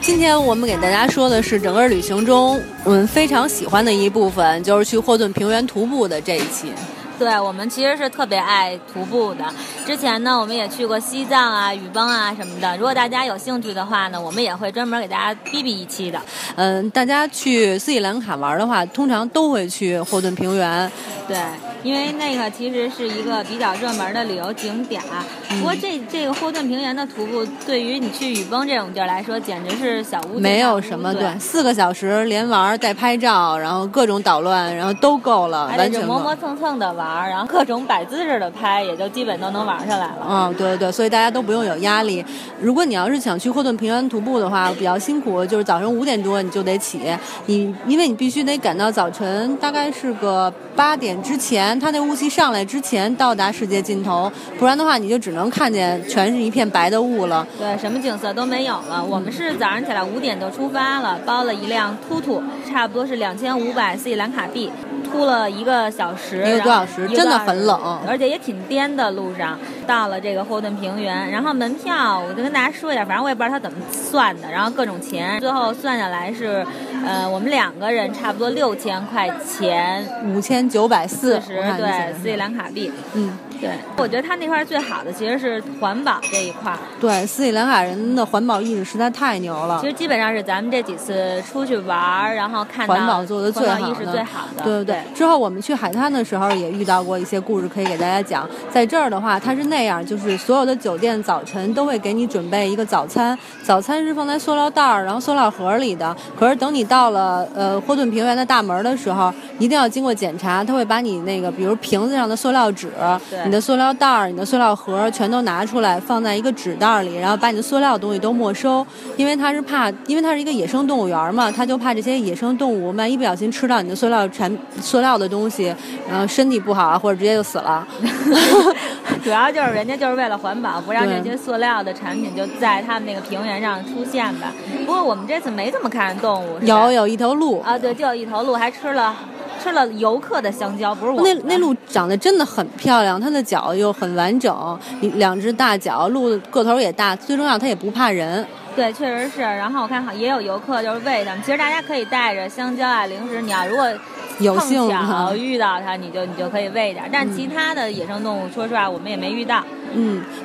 今天我们给大家说的是整个旅行中我们非常喜欢的一部分，就是去霍顿平原徒步的这一期。对我们其实是特别爱徒步的。之前呢，我们也去过西藏啊、雨崩啊什么的。如果大家有兴趣的话呢，我们也会专门给大家逼逼一期的。嗯，大家去斯里兰卡玩的话，通常都会去霍顿平原。对，因为那个其实是一个比较热门的旅游景点。不过这这个霍顿平原的徒步，对于你去雨崩这种地儿来说，简直是小巫见没有什么，对对，，四个小时连玩带拍照，然后各种捣乱，然后都够了，完全磨磨蹭蹭的玩儿，然后各种摆姿势的拍，也就基本都能玩上来了。嗯，对对对，所以大家都不用有压力。如果你要是想去霍顿平原徒步的话，比较辛苦，就是早上五点多你就得起，你因为你必须得赶到早晨，大概是个八点之前，它那雾气上来之前到达世界尽头，不然的话你就只能看见全是一片白的雾了。对，什么景色都没有了。我们是早上起来五点就出发了，包了一辆突突，差不多是两千五百斯里兰卡币，突了一个小时，一个多小时真的很冷而且也挺颠的。路上到了这个霍顿平原，然后门票我就跟大家说一下，反正我也不知道他怎么算的，然后各种钱，最后算下来是，呃，我们两个人差不多六千块钱，五千九百四四十对斯里兰卡币。嗯，对，我觉得他那块儿最好的其实是环保这一块儿。对，斯里兰卡人的环保意识实在太牛了其。实基本上是咱们这几次出去玩儿，然后看到环保做的最好的意识最好的。对对对，之后我们去海滩的时候也遇到过一些故事，可以给大家讲。在这儿的话，它是那样，就是所有的酒店早晨都会给你准备一个早餐，早餐是放在塑料袋儿，然后塑料盒里的。可是等你到了呃霍顿平原的大门的时候，一定要经过检查，他会把你那个比如瓶子上的塑料纸、对你的塑料袋儿、你的塑料盒全都拿出来，放在一个纸袋儿里，然后把你的塑料东西都没收，因为他是怕，因为它是一个野生动物园嘛，他就怕这些野生动物万一不小心吃到你的塑料产塑料的东西，然后身体不好啊，或者直接就死了。主要就是人家就是为了环保，不让这些塑料的产品就在他们那个平原上出现吧。不过我们这次没怎么看见动物，有有一头鹿，啊，对，就有一头鹿，还吃了吃了游客的香蕉，不是我那那鹿长得真的很漂亮，它的脚又很完整，两只大脚，鹿个头也大，最重要它也不怕人。对，确实是。然后我看好也有游客就是喂它们，其实大家可以带着香蕉啊、零食，你要如果碰有幸巧哈遇到它，你就你就可以喂点。但其他的野生动物，说实话我们也没遇到。嗯，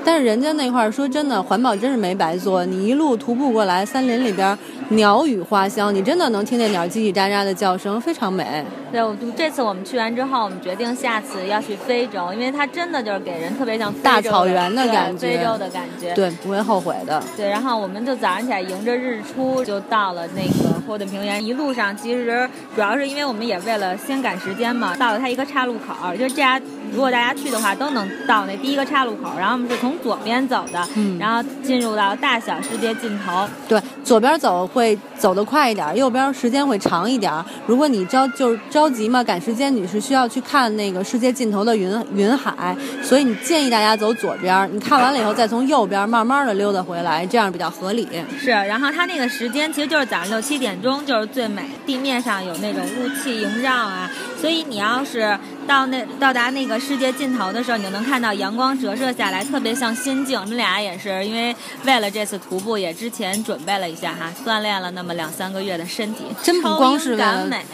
但是人家那块儿说真的，环保真是没白做。你一路徒步过来，森林里边鸟语花香，你真的能听见鸟叽叽喳喳的叫声，非常美。对，我就这次我们去完之后，我们决定下次要去非洲，因为它真的就是给人特别像大草原的感觉非洲的感觉。对，不会后悔的。对，然后我们就早上起来迎着日出就到了那个霍顿平原。一路上其实主要是因为我们也为了先赶时间嘛，到了它一个岔路口，就是这家如果大家去的话都能到那第一个岔路口。然后我们是从左边走的，嗯然后进入到大小世界尽头。对，左边走会走得快一点，右边时间会长一点。如果你着就是着急嘛，赶时间，你是需要去看那个世界尽头的云云海，所以你建议大家走左边。你看完了以后，再从右边慢慢的溜达回来，这样比较合理。是，然后它那个时间其实就是早上六七点钟，就是最美。地面上有那种雾气萦绕啊，所以你要是到那到达那个世界尽头的时候，你就能看到阳光折射下来，特别像仙境。我们俩也是因为为了这次徒步，也之前准备了一下哈，锻炼了那么两三个月的身体，真不光是美。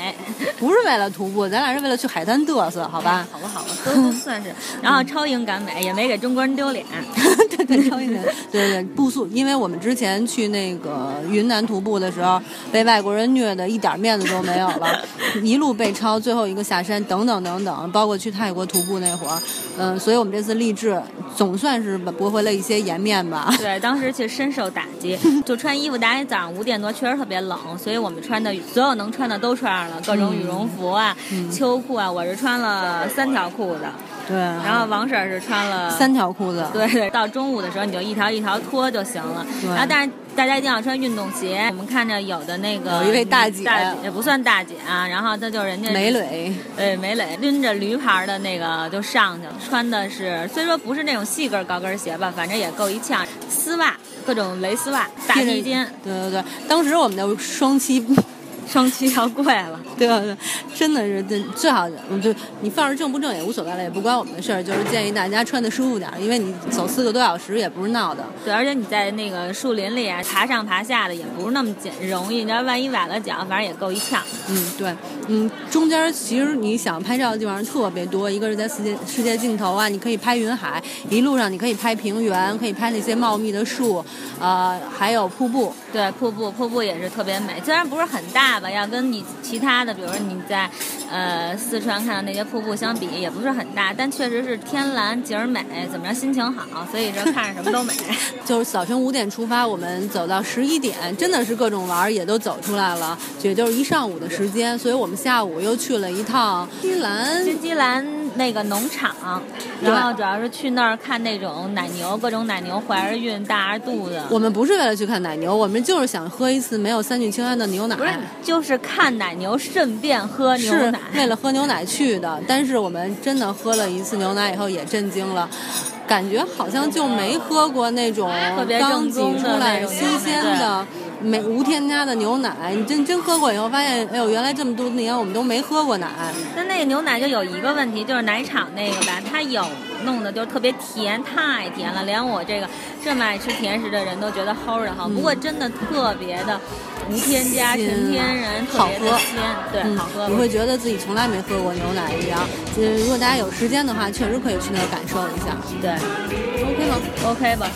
不是为了徒步，咱俩是为了去海滩嘚瑟，好吧？好吧，好吧，都都算是。然后超英赶美，也没给中国人丢脸。对对，超一点。对对对，步速，因为我们之前去那个云南徒步的时候，被外国人虐的一点面子都没有了，一路被超，最后一个下山，等等等等，包括去泰国徒步那会儿，嗯，所以我们这次励志总算是驳回了一些颜面吧。对，当时其实深受打击，就穿衣服，大家早上五点多确实特别冷，所以我们穿的所有能穿的都穿上了，各种羽绒服啊、秋裤啊，我是穿了三条裤子，对，然后王婶儿是穿了三条裤子。对对，到中午的时候你就一条一条脱就行了。对然后但是大家一定要穿运动鞋。我们看着有的那个有一位大姐大也不算大姐啊，然后她就人家美磊，对，梅磊拎着驴牌的那个就上去了，穿的是虽说不是那种细跟高跟鞋吧，反正也够一呛，丝袜，各种蕾丝袜，大披肩，对对对，当时我们的双膝双膝要跪了。对吧？对，真的是，最最好，就你放着正不正也无所谓了，也不关我们的事儿。就是建议大家穿的舒服点，因为你走四个多小时也不是闹的。对，而且你在那个树林里啊，爬上爬下的也不是那么简容易。你要万一崴了脚，反正也够一呛。嗯，对，嗯，中间其实你想拍照的地方特别多，一个是在世界世界尽头啊，你可以拍云海，一路上你可以拍平原，可以拍那些茂密的树，呃，还有瀑布。对，瀑布，瀑布也是特别美，虽然不是很大吧，要跟你其他的，比如说你在，呃，四川看到那些瀑布相比，也不是很大，但确实是天蓝景儿美，怎么着心情好，所以说看着什么都美。就是早晨五点出发，我们走到十一点，真的是各种玩儿也都走出来了，也就是一上午的时间，所以我们下午又去了一趟西兰，金鸡兰。那个农场，然后主要是去那儿看那种奶牛，各种奶牛怀着孕、大着肚子。我们不是为了去看奶牛，我们就是想喝一次没有三聚氰胺的牛奶。不是，就是看奶牛，顺便喝牛奶。是为了喝牛奶去的，但是我们真的喝了一次牛奶以后也震惊了，感觉好像就没喝过那种刚挤出来新鲜的。没无添加的牛奶，你真真喝过以后发现，哎呦，原来这么多年我们都没喝过奶。那那个牛奶就有一个问题，就是奶厂那个吧，它有弄的就特别甜，太甜了，连我这个这么爱吃甜食的人都觉得齁的慌。不过真的特别的无添加，纯天然，特别的鲜，对，好喝。你会觉得自己从来没喝过牛奶一样。就是如果大家有时间的话，确实可以去那儿感受一下。对，OK 吗？OK 吧。